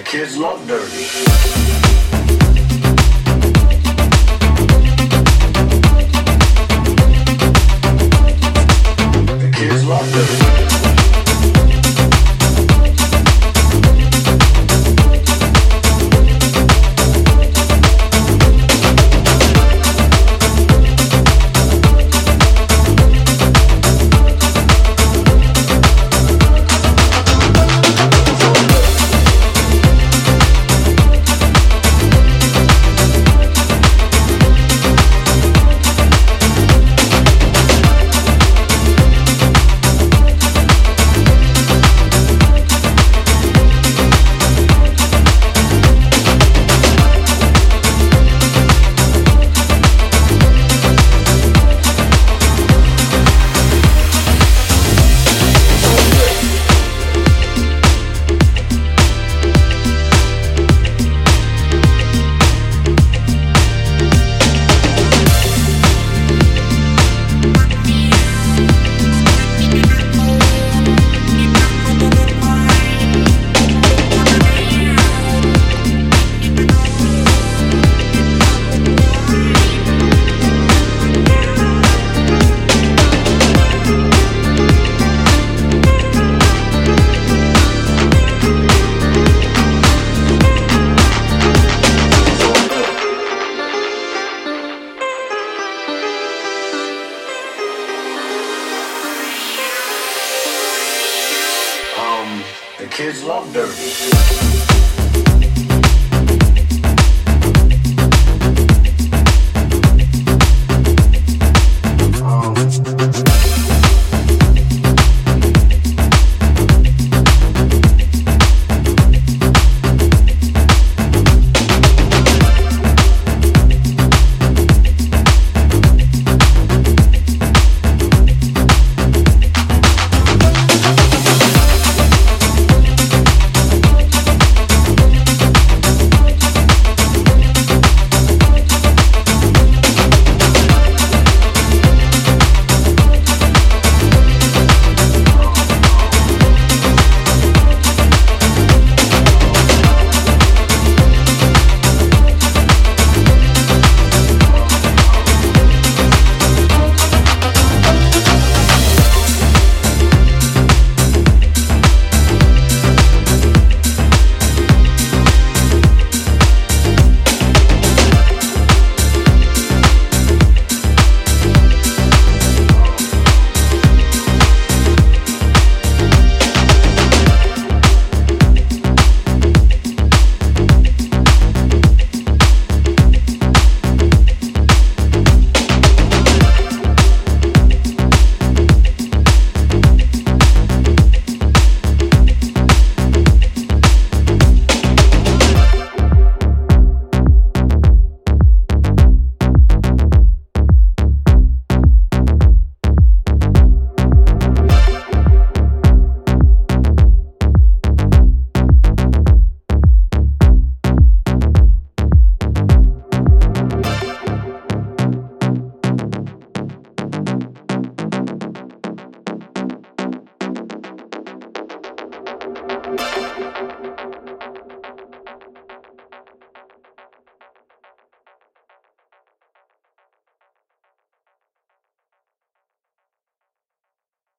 The kids love dirty. Kids love dirty.